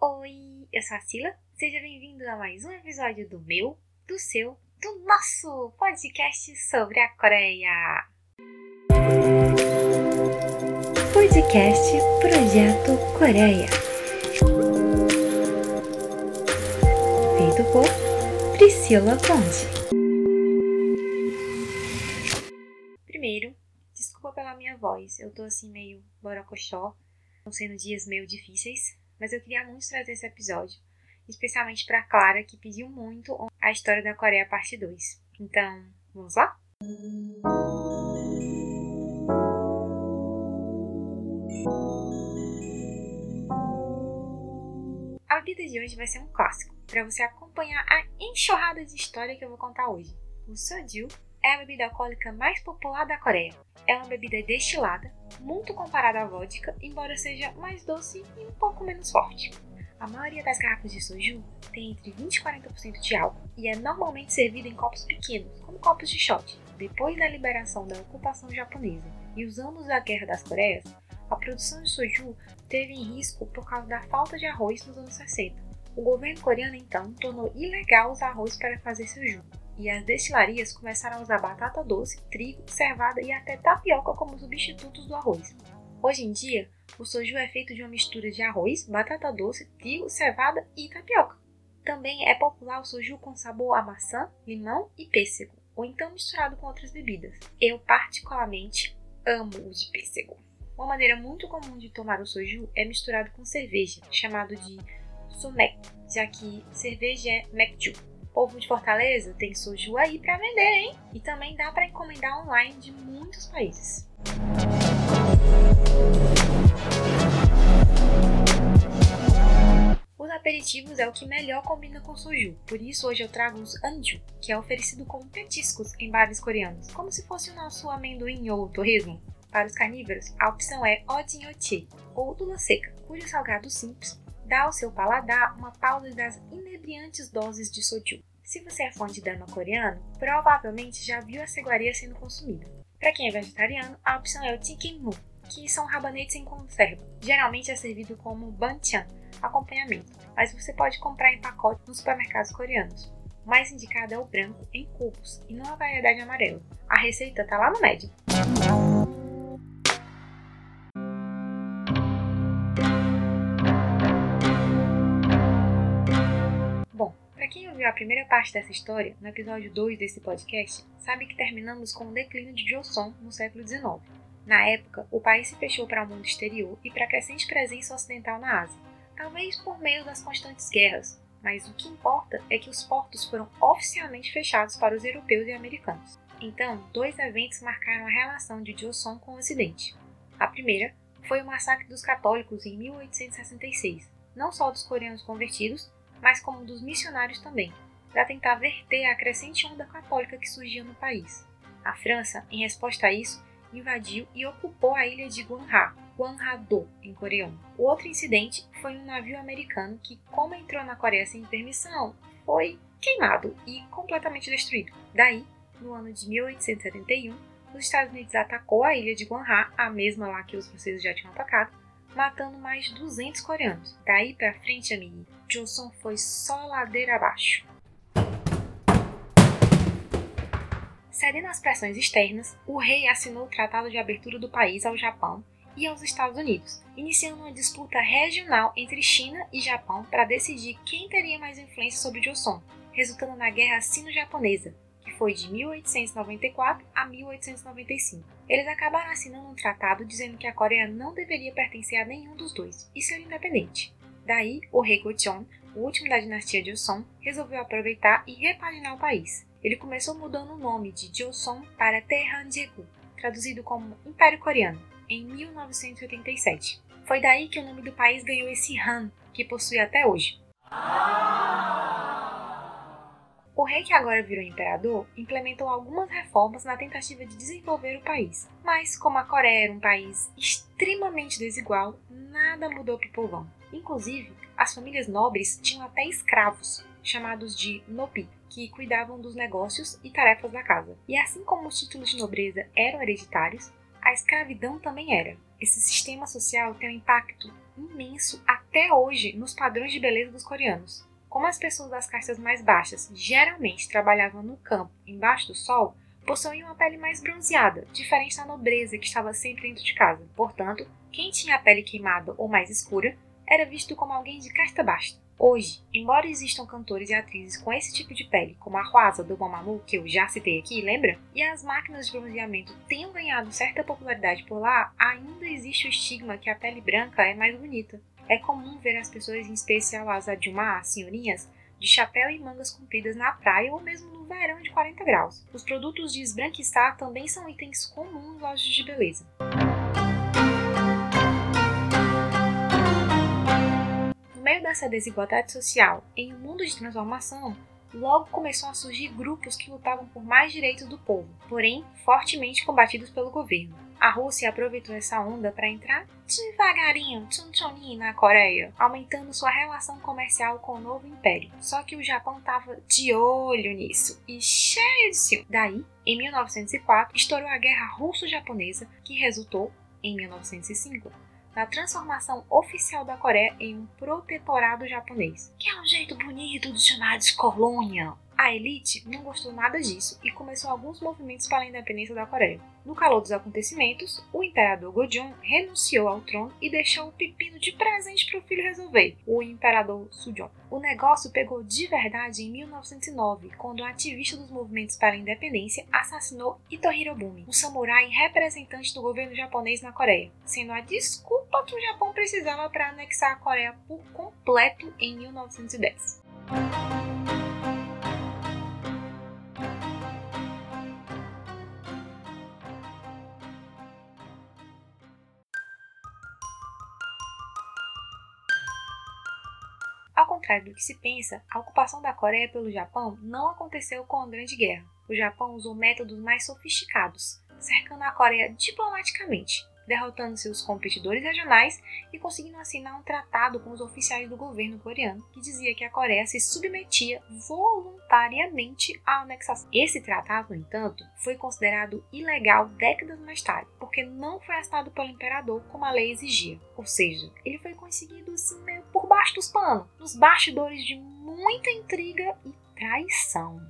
Oi, eu sou a Sila, seja bem-vindo a mais um episódio do meu, do seu, do nosso podcast sobre a Coreia! Podcast Projeto Coreia. Feito por Priscila Conte Primeiro, desculpa pela minha voz, eu tô assim meio borocochó. Estão sendo dias meio difíceis, mas eu queria muito trazer esse episódio, especialmente para Clara, que pediu muito a história da Coreia parte 2. Então, vamos lá? A vida de hoje vai ser um clássico, para você acompanhar a enxurrada de história que eu vou contar hoje. O soju é a bebida alcoólica mais popular da Coreia. É uma bebida destilada, muito comparada à vodka, embora seja mais doce e um pouco menos forte. A maioria das garrafas de soju tem entre 20 e 40% de álcool e é normalmente servida em copos pequenos, como copos de shot. Depois da liberação da ocupação japonesa e os anos da Guerra das Coreias, a produção de soju teve em risco por causa da falta de arroz nos anos 60. O governo coreano então tornou ilegal usar arroz para fazer soju e as destilarias começaram a usar batata doce, trigo, cevada e até tapioca como substitutos do arroz. Hoje em dia, o soju é feito de uma mistura de arroz, batata doce, trigo, cevada e tapioca. Também é popular o soju com sabor a maçã, limão e pêssego, ou então misturado com outras bebidas. Eu particularmente amo o de pêssego. Uma maneira muito comum de tomar o soju é misturado com cerveja, chamado de sumek, já que cerveja é mekju povo de Fortaleza tem soju aí para vender, hein? E também dá para encomendar online de muitos países. Os aperitivos é o que melhor combina com soju, por isso hoje eu trago os anju, que é oferecido como petiscos em bares coreanos, como se fosse o nosso amendoim ou torresmo. Para os carnívoros, a opção é odinhoche, ou lula seca, cujo salgado simples dá ao seu paladar uma pausa das inebriantes doses de soju. Se você é fã de drama coreano, provavelmente já viu a iguaria sendo consumida. Para quem é vegetariano, a opção é o mu, que são rabanetes em conserva. Geralmente é servido como banchan, acompanhamento, mas você pode comprar em pacote nos supermercados coreanos. O mais indicado é o branco em cubos e não a variedade amarela. A receita está lá no médio. Ouviu a primeira parte dessa história, no episódio 2 desse podcast, sabe que terminamos com o declínio de Joseon no século XIX. Na época, o país se fechou para o mundo exterior e para a crescente presença ocidental na Ásia, talvez por meio das constantes guerras, mas o que importa é que os portos foram oficialmente fechados para os europeus e americanos. Então, dois eventos marcaram a relação de Joseon com o Ocidente. A primeira foi o massacre dos católicos em 1866, não só dos coreanos convertidos, mas como dos missionários também, para tentar verter a crescente onda católica que surgia no país. A França, em resposta a isso, invadiu e ocupou a ilha de Guanha, Guanha-do, em coreano. O outro incidente foi um navio americano que, como entrou na Coreia sem permissão, foi queimado e completamente destruído. Daí, no ano de 1871, os Estados Unidos atacou a ilha de Guanha, a mesma lá que os franceses já tinham atacado, matando mais de 200 coreanos. Daí pra frente, amigo, Johnson foi só ladeira abaixo. Cedendo às pressões externas, o rei assinou o Tratado de Abertura do país ao Japão e aos Estados Unidos, iniciando uma disputa regional entre China e Japão para decidir quem teria mais influência sobre Joseon, resultando na Guerra Sino-Japonesa, que foi de 1894 a 1895. Eles acabaram assinando um tratado dizendo que a Coreia não deveria pertencer a nenhum dos dois e ser independente. Daí, o rei Gocheon, o último da dinastia Joseon, resolveu aproveitar e repaginar o país. Ele começou mudando o nome de Joseon para Daehanjegu, traduzido como Império Coreano, em 1987. Foi daí que o nome do país ganhou esse Han, que possui até hoje. O rei que agora virou imperador implementou algumas reformas na tentativa de desenvolver o país. Mas, como a Coreia era um país extremamente desigual, nada mudou para o povão. Inclusive, as famílias nobres tinham até escravos, chamados de nobi, que cuidavam dos negócios e tarefas da casa. E assim como os títulos de nobreza eram hereditários, a escravidão também era. esse sistema social tem um impacto imenso até hoje nos padrões de beleza dos coreanos. Como as pessoas das castas mais baixas geralmente trabalhavam no campo, embaixo do sol, possuíam uma pele mais bronzeada, diferente da nobreza que estava sempre dentro de casa. Portanto, quem tinha a pele queimada ou mais escura era visto como alguém de casta baixa. Hoje, embora existam cantores e atrizes com esse tipo de pele, como a Huasa do Mamamoo, que eu já citei aqui, lembra? E as máquinas de bronzeamento tenham ganhado certa popularidade por lá, ainda existe o estigma que a pele branca é mais bonita. É comum ver as pessoas, em especial as Adjumá, as senhorinhas, de chapéu e mangas compridas na praia ou mesmo no verão de 40 graus. Os produtos de esbranquiçar também são itens comuns em lojas de beleza. meio dessa desigualdade social, em um mundo de transformação, logo começou a surgir grupos que lutavam por mais direitos do povo, porém fortemente combatidos pelo governo. A Rússia aproveitou essa onda para entrar devagarinho, tchon na Coreia, aumentando sua relação comercial com o novo império. Só que o Japão estava de olho nisso e cheio de ciúme. Daí, em 1904, estourou a Guerra Russo-Japonesa, que resultou, em 1905, na transformação oficial da Coreia em um protetorado japonês, que é um jeito bonito de chamar de colônia. A elite não gostou nada disso e começou alguns movimentos para a independência da Coreia. No calor dos acontecimentos, o imperador Gojong renunciou ao trono e deixou o pepino de presente para o filho resolver, o imperador Sujong. O negócio pegou de verdade em 1909, quando o ativista dos movimentos para a independência assassinou Ito Hirobumi, um samurai representante do governo japonês na Coreia, sendo a desculpa que o Japão precisava para anexar a Coreia por completo em 1910. Contrário do que se pensa, a ocupação da Coreia pelo Japão não aconteceu com a Grande Guerra. O Japão usou métodos mais sofisticados, cercando a Coreia diplomaticamente, derrotando seus competidores regionais e conseguindo assinar um tratado com os oficiais do governo coreano que dizia que a Coreia se submetia voluntariamente à anexação. Esse tratado, no entanto, foi considerado ilegal décadas mais tarde, porque não foi assinado pelo imperador como a lei exigia. Ou seja, ele foi conseguido assim meio por baixo dos panos, nos bastidores de muita intriga e traição.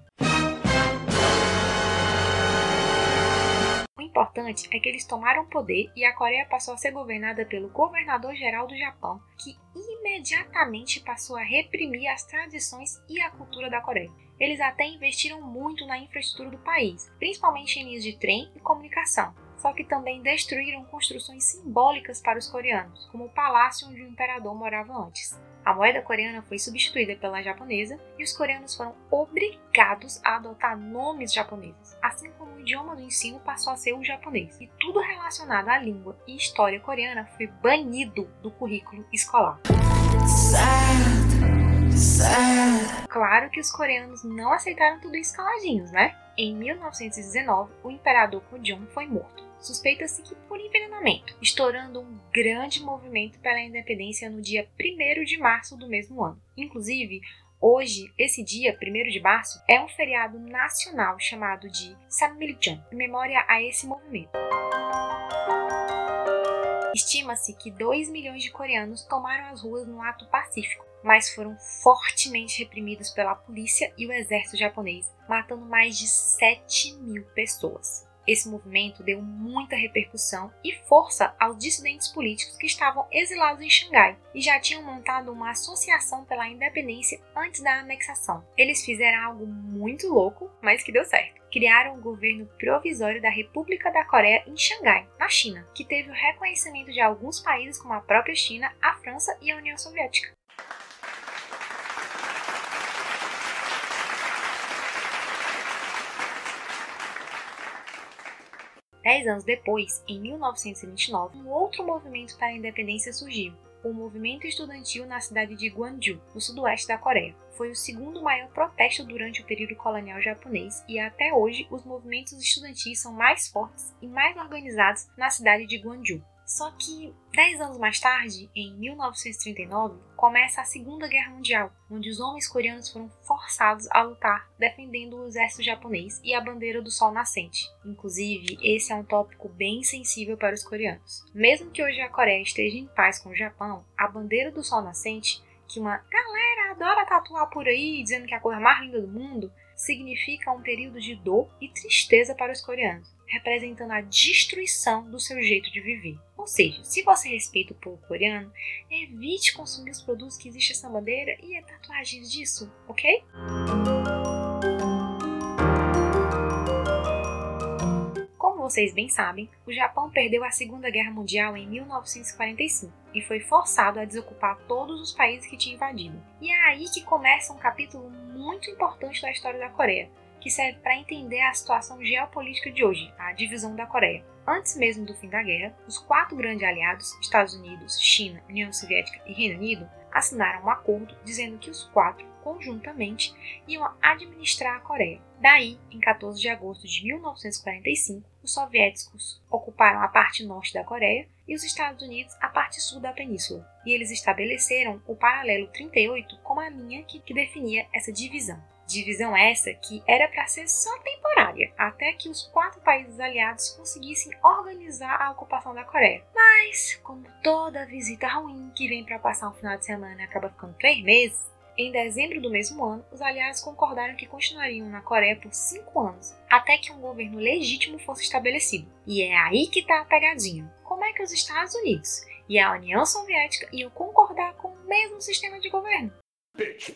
O importante é que eles tomaram poder e a Coreia passou a ser governada pelo governador-geral do Japão, que imediatamente passou a reprimir as tradições e a cultura da Coreia. Eles até investiram muito na infraestrutura do país, principalmente em linhas de trem e comunicação, só que também destruíram construções simbólicas para os coreanos, como o palácio onde o imperador morava antes. A moeda coreana foi substituída pela japonesa e os coreanos foram obrigados a adotar nomes japoneses, assim como o idioma do ensino passou a ser o japonês. E tudo relacionado à língua e história coreana foi banido do currículo escolar. Claro que os coreanos não aceitaram tudo isso caladinhos, né? Em 1919, o imperador Kojong foi morto suspeita-se que por envenenamento, estourando um grande movimento pela independência no dia 1 de março do mesmo ano. Inclusive, Hoje, esse dia, 1 de março, é um feriado nacional chamado de Sammiljan, em memória a esse movimento. Estima-se que 2 milhões de coreanos tomaram as ruas no ato pacífico, mas foram fortemente reprimidos pela polícia e o exército japonês, matando mais de 7 mil pessoas. Esse movimento deu muita repercussão e força aos dissidentes políticos que estavam exilados em Xangai e já tinham montado uma associação pela independência antes da anexação. Eles fizeram algo muito louco, mas que deu certo. Criaram o governo provisório da República da Coreia em Xangai, na China, que teve o reconhecimento de alguns países como a própria China, a França e a União Soviética. Dez anos depois, em 1929, um outro movimento para a independência surgiu, o movimento estudantil na cidade de Gwangju, no sudoeste da Coreia. Foi o segundo maior protesto durante o período colonial japonês e até hoje os movimentos estudantis são mais fortes e mais organizados na cidade de Gwangju. Só que, dez anos mais tarde, em 1939, começa a Segunda Guerra Mundial, onde os homens coreanos foram forçados a lutar defendendo o exército japonês e a bandeira do sol nascente. Inclusive, esse é um tópico bem sensível para os coreanos. Mesmo que hoje a Coreia esteja em paz com o Japão, a bandeira do sol nascente, que uma galera adora tatuar por aí, dizendo que é a cor mais linda do mundo, significa um período de dor e tristeza para os coreanos representando a destruição do seu jeito de viver. Ou seja, se você respeita o povo coreano, evite consumir os produtos que existe essa bandeira e a tatuagens disso, ok? Como vocês bem sabem, o Japão perdeu a Segunda Guerra Mundial em 1945 e foi forçado a desocupar todos os países que tinha invadido. E é aí que começa um capítulo muito importante da história da Coreia, que serve para entender a situação geopolítica de hoje, a divisão da Coreia. Antes mesmo do fim da guerra, os quatro grandes aliados, Estados Unidos, China, União Soviética e Reino Unido, assinaram um acordo dizendo que os quatro, conjuntamente, iam administrar a Coreia. Daí, em 14 de agosto de 1945, os soviéticos ocuparam a parte norte da Coreia e os Estados Unidos a parte sul da península, e eles estabeleceram o paralelo 38 como a linha que, que definia essa divisão. Divisão essa que era para ser só temporária, até que os quatro países aliados conseguissem organizar a ocupação da Coreia. Mas, como toda visita ruim que vem para passar um final de semana acaba ficando três meses, em dezembro do mesmo ano, os aliados concordaram que continuariam na Coreia por cinco anos, até que um governo legítimo fosse estabelecido. E é aí que está a pegadinha. Como é que os Estados Unidos e a União Soviética iam concordar com o mesmo sistema de governo? Bitch,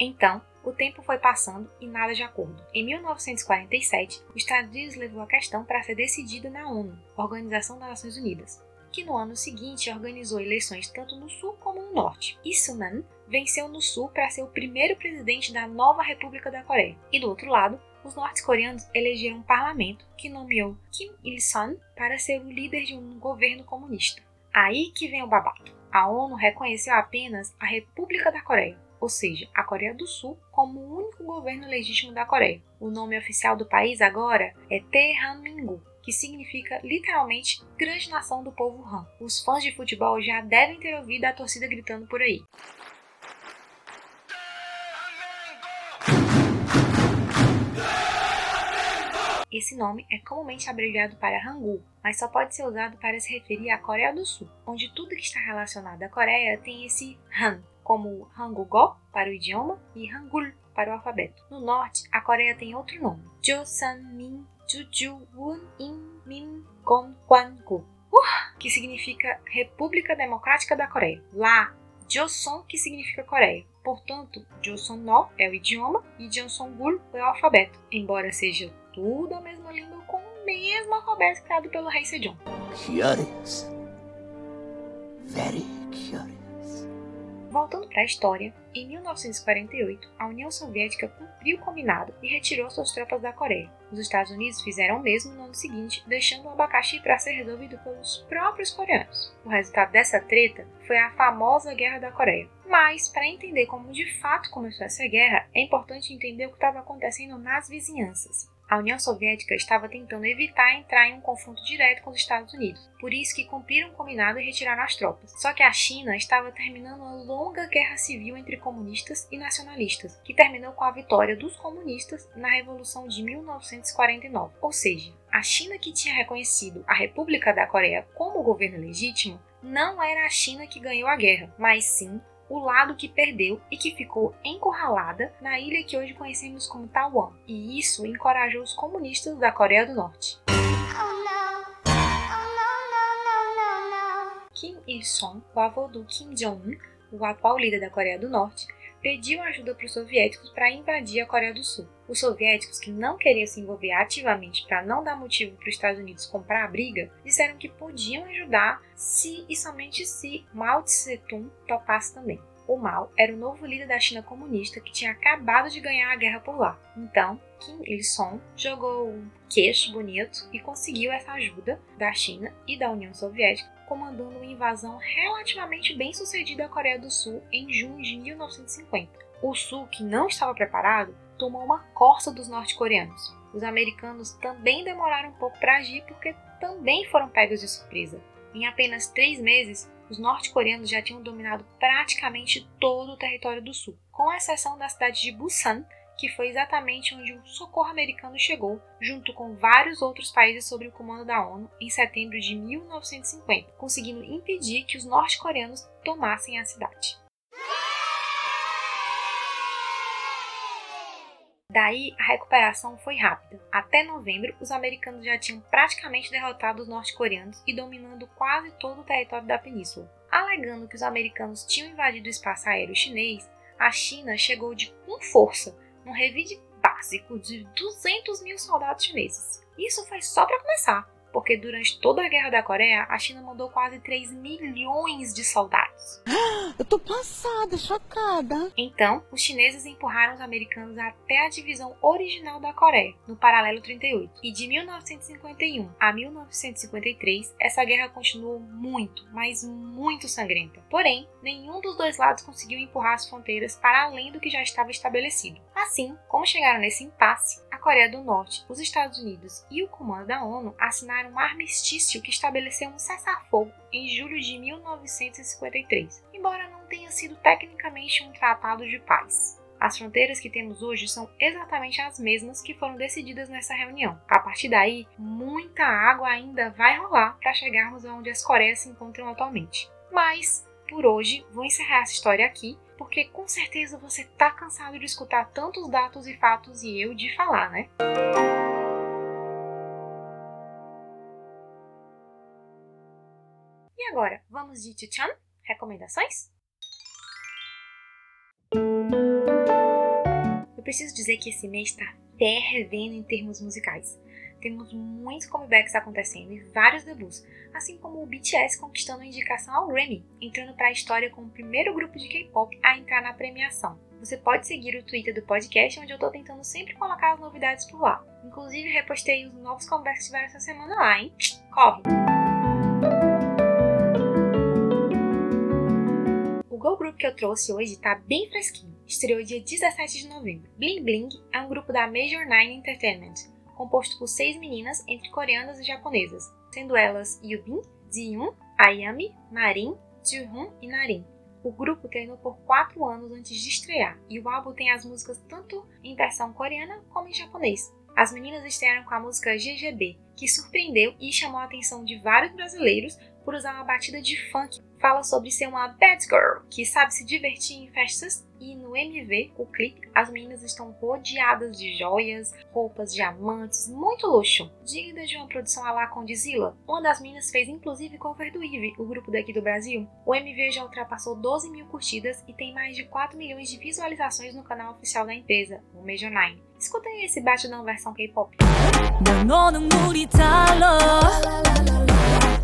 então, o tempo foi passando e nada de acordo. Em 1947, os Estados Unidos levou a questão para ser decidida na ONU, Organização das Nações Unidas, que no ano seguinte organizou eleições tanto no Sul como no Norte. Isuman venceu no Sul para ser o primeiro presidente da nova República da Coreia. E do outro lado, os norte-coreanos elegeram um parlamento que nomeou Kim Il-sung para ser o líder de um governo comunista. Aí que vem o babado. A ONU reconheceu apenas a República da Coreia, ou seja, a Coreia do Sul, como o único governo legítimo da Coreia. O nome oficial do país agora é Tehanmingu, que significa literalmente Grande Nação do Povo Han. Os fãs de futebol já devem ter ouvido a torcida gritando por aí. Esse nome é comumente abreviado para Hangul, mas só pode ser usado para se referir à Coreia do Sul, onde tudo que está relacionado à Coreia tem esse Han, como Hangugo para o idioma e Hangul para o alfabeto. No norte, a Coreia tem outro nome, Joseon-min Juju-won In Min Gon Kwan-gu, uh, que significa República Democrática da Coreia. Lá, Joseon, que significa Coreia. Portanto, Joseon-no é o idioma e Jeonseon-gul é o alfabeto, embora seja tudo a mesma língua com o mesmo alfabeto criado pelo rei Sejong. Curious. Very. Voltando para a história, em 1948, a União Soviética cumpriu o combinado e retirou suas tropas da Coreia. Os Estados Unidos fizeram o mesmo no ano seguinte, deixando o abacaxi para ser resolvido pelos próprios coreanos. O resultado dessa treta foi a famosa Guerra da Coreia. Mas, para entender como de fato começou essa guerra, é importante entender o que estava acontecendo nas vizinhanças a União Soviética estava tentando evitar entrar em um confronto direto com os Estados Unidos, por isso que cumpriram o combinado e retiraram as tropas. Só que a China estava terminando uma longa guerra civil entre comunistas e nacionalistas, que terminou com a vitória dos comunistas na Revolução de 1949. Ou seja, a China que tinha reconhecido a República da Coreia como governo legítimo não era a China que ganhou a guerra, mas sim o lado que perdeu e que ficou encurralada na ilha que hoje conhecemos como Taiwan, e isso encorajou os comunistas da Coreia do Norte. Kim Il-sung, o avô do Kim Jong-un, o atual líder da Coreia do Norte, pediu ajuda para os soviéticos para invadir a Coreia do Sul. Os soviéticos, que não queriam se envolver ativamente para não dar motivo para os Estados Unidos comprar a briga, disseram que podiam ajudar se e somente se Mao Tse-tung topasse também. O Mao era o novo líder da China comunista que tinha acabado de ganhar a guerra por lá. Então, Kim Il-sung jogou um queixo bonito e conseguiu essa ajuda da China e da União Soviética, comandando uma invasão relativamente bem sucedida à Coreia do Sul em junho de 1950. O Sul, que não estava preparado, tomou uma corça dos norte-coreanos. Os americanos também demoraram um pouco para agir porque também foram pegos de surpresa. Em apenas três meses, os norte-coreanos já tinham dominado praticamente todo o território do sul, com exceção da cidade de Busan, que foi exatamente onde o socorro americano chegou, junto com vários outros países sob o comando da ONU, em setembro de 1950, conseguindo impedir que os norte-coreanos tomassem a cidade. Daí a recuperação foi rápida. Até novembro, os americanos já tinham praticamente derrotado os norte-coreanos e dominando quase todo o território da península. Alegando que os americanos tinham invadido o espaço aéreo chinês, a China chegou de com força num revide básico de 200 mil soldados chineses. Isso foi só para começar porque durante toda a Guerra da Coreia, a China mandou quase 3 milhões de soldados. Eu tô passada, chocada. Então, os chineses empurraram os americanos até a divisão original da Coreia, no paralelo 38. E de 1951 a 1953, essa guerra continuou muito, mas muito sangrenta. Porém, nenhum dos dois lados conseguiu empurrar as fronteiras para além do que já estava estabelecido. Assim, como chegaram nesse impasse, Coreia do Norte, os Estados Unidos e o comando da ONU assinaram um armistício que estabeleceu um cessar-fogo em julho de 1953, embora não tenha sido tecnicamente um tratado de paz. As fronteiras que temos hoje são exatamente as mesmas que foram decididas nessa reunião. A partir daí, muita água ainda vai rolar para chegarmos aonde as Coreias se encontram atualmente. Mas, por hoje, vou encerrar essa história aqui porque com certeza você tá cansado de escutar tantos dados e fatos e eu de falar, né? E agora, vamos de Chuchan? Recomendações? Eu preciso dizer que esse mês está fervendo em termos musicais temos muitos comebacks acontecendo e vários debuts, assim como o BTS conquistando a indicação ao Grammy, entrando para a história como o primeiro grupo de K-pop a entrar na premiação. Você pode seguir o Twitter do podcast, onde eu estou tentando sempre colocar as novidades por lá. Inclusive, repostei os novos comebacks que tiveram essa semana lá, hein? Corre! O Go Group que eu trouxe hoje está bem fresquinho. Estreou dia 17 de novembro. Bling Bling é um grupo da Major Nine Entertainment, composto por seis meninas entre coreanas e japonesas, sendo elas Yubin, Jiyoon, Ayami, Marin, Juhun e Narin. O grupo treinou por quatro anos antes de estrear, e o álbum tem as músicas tanto em versão coreana como em japonês. As meninas estrearam com a música GGB, que surpreendeu e chamou a atenção de vários brasileiros por usar uma batida de funk. Fala sobre ser uma bad girl, que sabe se divertir em festas e no MV, o clipe, as meninas estão rodeadas de joias, roupas, diamantes, muito luxo. Digna de uma produção a lá Condizila. Uma das meninas fez inclusive cover do Eve, o grupo daqui do Brasil. O MV já ultrapassou 12 mil curtidas e tem mais de 4 milhões de visualizações no canal oficial da empresa, o Major 9. Escutem esse batidão versão K-pop.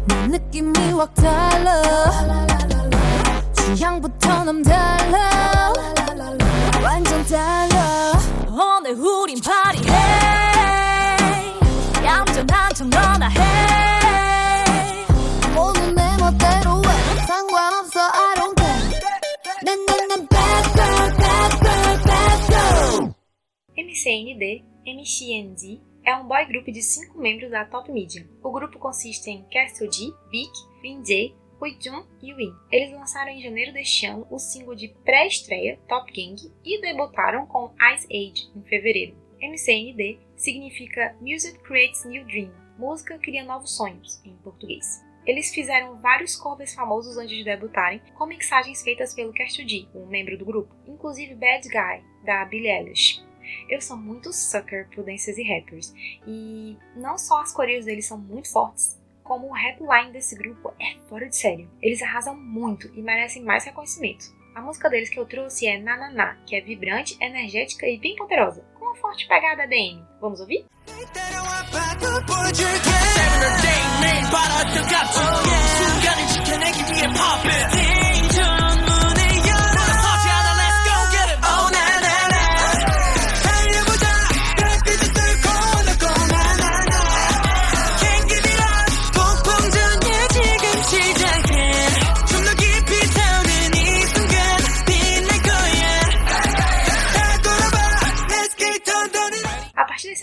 느낌이 확 달라. 취향부터 남달라. 완전 달라. 오늘 우린 파티해. 얌전한 척 너나 해. 모두 내 멋대로 해. 상관없어 I don't care. 난난난 bad girl bad girl bad girl. MCND, MCND é um boy group de cinco membros da Top Media. O grupo consiste em Castle G, Big, Bin Jae, Jun e Win. Eles lançaram em janeiro deste ano o single de pré-estreia Top Gang e debutaram com Ice Age em fevereiro. MCND significa Music Creates New Dream, música cria novos sonhos em português. Eles fizeram vários covers famosos antes de debutarem, com mixagens feitas pelo Castle G, um membro do grupo, inclusive Bad Guy, da Billie Eilish. Eu sou muito sucker por dancers e rappers, e não só as coreias deles são muito fortes, como o rap line desse grupo é fora de sério. Eles arrasam muito e merecem mais reconhecimento. A música deles que eu trouxe é Nananá, que é vibrante, energética e bem poderosa, com uma forte pegada ADM. Vamos ouvir? Música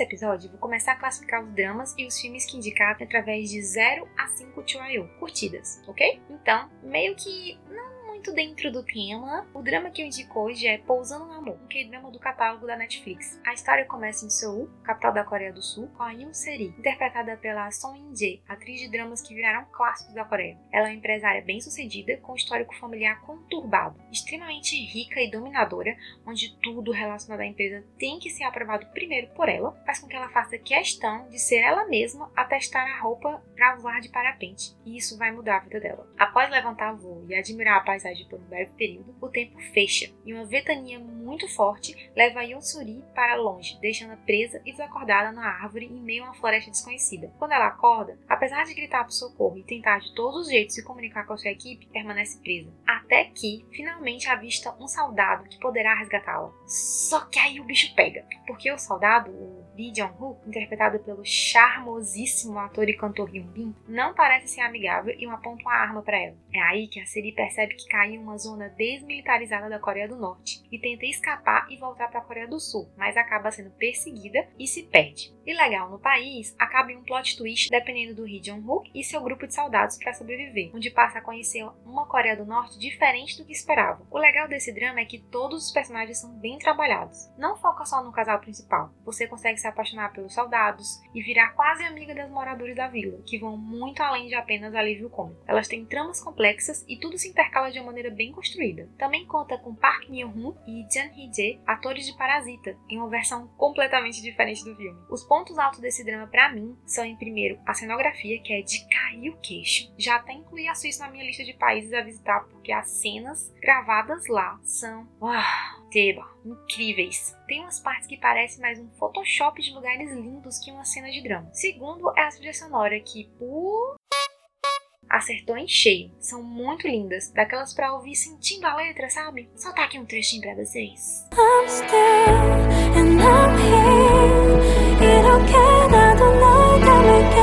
episódio, vou começar a classificar os dramas e os filmes que indicar através de 0 a 5 trio curtidas, ok? Então, meio que não muito dentro do tema, o drama que eu indico hoje é Pousando no Amor, um K-drama do catálogo da Netflix. A história começa em Seul, capital da Coreia do Sul, com a Yoon Seri, interpretada pela Song In-jae, atriz de dramas que viraram clássicos da Coreia. Ela é uma empresária bem-sucedida, com um histórico familiar conturbado, extremamente rica e dominadora, onde tudo relacionado à empresa tem que ser aprovado primeiro por ela, faz com que ela faça questão de ser ela mesma a testar a roupa para voar de parapente, e isso vai mudar a vida dela. Após levantar voo e admirar a paisagem por um breve período, o tempo fecha e uma ventania muito forte leva a Yonsuri para longe, deixando-a presa e desacordada na árvore em meio a uma floresta desconhecida. Quando ela acorda, apesar de gritar por socorro e tentar de todos os jeitos se comunicar com a sua equipe, permanece presa. Até que, finalmente, avista um soldado que poderá resgatá-la. Só que aí o bicho pega, porque o soldado, o Lee Jong-hoo, interpretado pelo charmosíssimo ator e cantor Hyun Bin, não parece ser amigável e aponta uma arma para ela. É aí que a Seri percebe que cai em uma zona desmilitarizada da Coreia do Norte e tenta escapar e voltar para a Coreia do Sul, mas acaba sendo perseguida e se perde. Ilegal no país acaba em um plot twist dependendo do Lee Jong-hook e seu grupo de soldados para sobreviver, onde passa a conhecer uma Coreia do Norte diferente do que esperava. O legal desse drama é que todos os personagens são bem trabalhados. Não foca só no casal principal. Você consegue se apaixonar pelos soldados e virar quase amiga das moradoras da vila, que vão muito além de apenas alívio cômico. Elas têm tramas complexas e tudo se intercala de uma maneira bem construída. Também conta com Park Min-hoon e Jan Hee-jae, atores de Parasita, em uma versão completamente diferente do filme. Os pontos altos desse drama para mim são, em primeiro, a cenografia, que é de cair o queixo. Já até incluí a Suíça na minha lista de países a visitar, porque as cenas gravadas lá são... Uau! Teba, incríveis. Tem umas partes que parecem mais um Photoshop de lugares lindos que uma cena de drama. Segundo é a trilha sonora que, por acertou em cheio. São muito lindas, daquelas para ouvir sentindo a letra, sabe? Só tá aqui um trechinho pra vocês. I'm still and I'm here. 이렇게 나도 널 닮을게.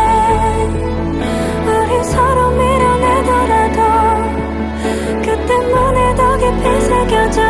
우리 서로 밀어내더라도 그 때문에 더 깊이 새겨져.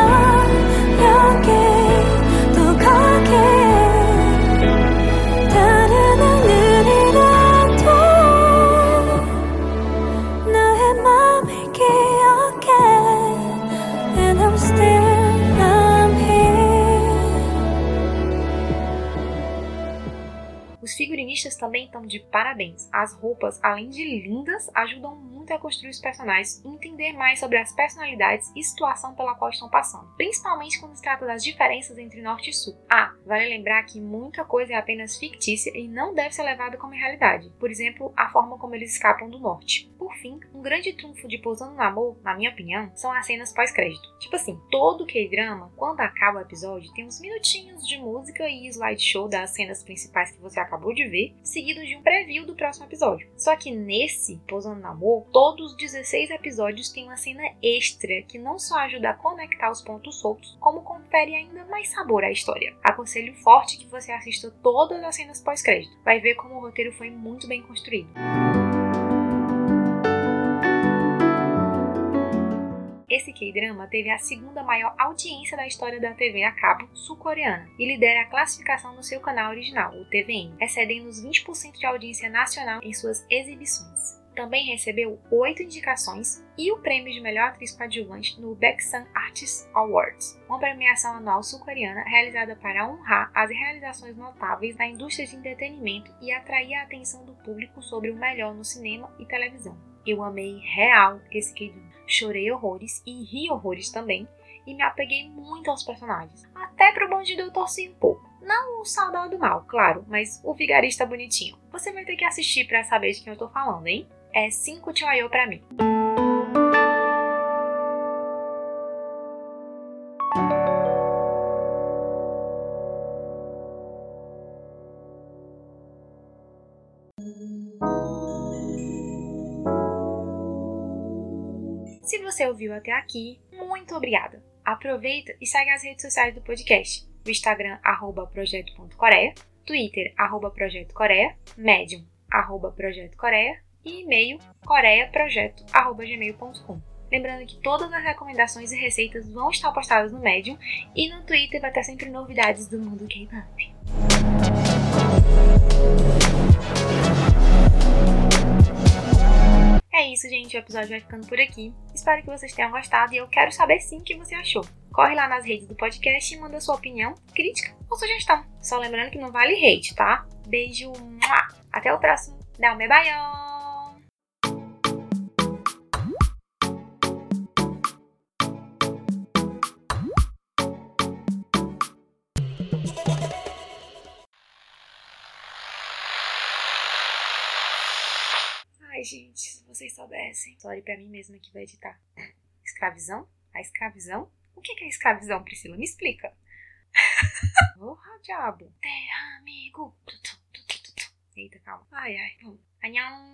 também estão de parabéns. As roupas, além de lindas, ajudam muito a construir os personagens e entender mais sobre as personalidades e situação pela qual estão passando, principalmente quando se trata das diferenças entre norte e sul. Ah, vale lembrar que muita coisa é apenas fictícia e não deve ser levada como realidade. Por exemplo, a forma como eles escapam do norte. Por fim, um grande trunfo de Pousando no Amor, na minha opinião, são as cenas pós-crédito. Tipo assim, todo K-drama, quando acaba o episódio, tem uns minutinhos de música e slideshow das cenas principais que você acabou de ver, seguido de um preview do próximo episódio. Só que nesse Pousando no Amor, todos os 16 episódios têm uma cena extra que não só ajuda a conectar os pontos soltos, como confere ainda mais sabor à história. Aconselho forte que você assista todas as cenas pós-crédito. Vai ver como o roteiro foi muito bem construído. Esse K-drama teve a segunda maior audiência da história da TV a cabo sul-coreana e lidera a classificação no seu canal original, o TVN, excedendo os 20% de audiência nacional em suas exibições. Também recebeu oito indicações e o prêmio de melhor atriz coadjuvante no Baeksan Artists Awards, uma premiação anual sul-coreana realizada para honrar as realizações notáveis da indústria de entretenimento e atrair a atenção do público sobre o melhor no cinema e televisão. Eu amei real esse K-drama chorei horrores e ri horrores também, e me apeguei muito aos personagens. Até pro bandido eu torci um pouco. Não o saudade do mal, claro, mas o vigarista bonitinho. Você vai ter que assistir para saber de quem eu tô falando, hein? É 5 Tioyo pra mim. Se você ouviu até aqui, muito obrigada! Aproveita e segue as redes sociais do podcast. O Instagram, arroba projeto.coreia, Twitter, arroba Projeto Coreia, Medium, arroba Projeto Coreia e e-mail coreiaprojeto.gmail.com. Lembrando que todas as recomendações e receitas vão estar postadas no Medium e no Twitter vai ter sempre novidades do mundo K-pop. É isso, gente. O episódio vai ficando por aqui. Espero que vocês tenham gostado e eu quero saber sim o que você achou. Corre lá nas redes do podcast e manda sua opinião, crítica ou sugestão. Só lembrando que não vale hate, tá? Beijo, até o próximo. Dá um bebaio! Soubessem. Sorry pra mim mesma que vai editar. Escravizão? A escravizão? O que é escravizão, Priscila? Me explica. Porra, diabo. Terra, amigo. Eita, calma. Ai, ai. Anhão.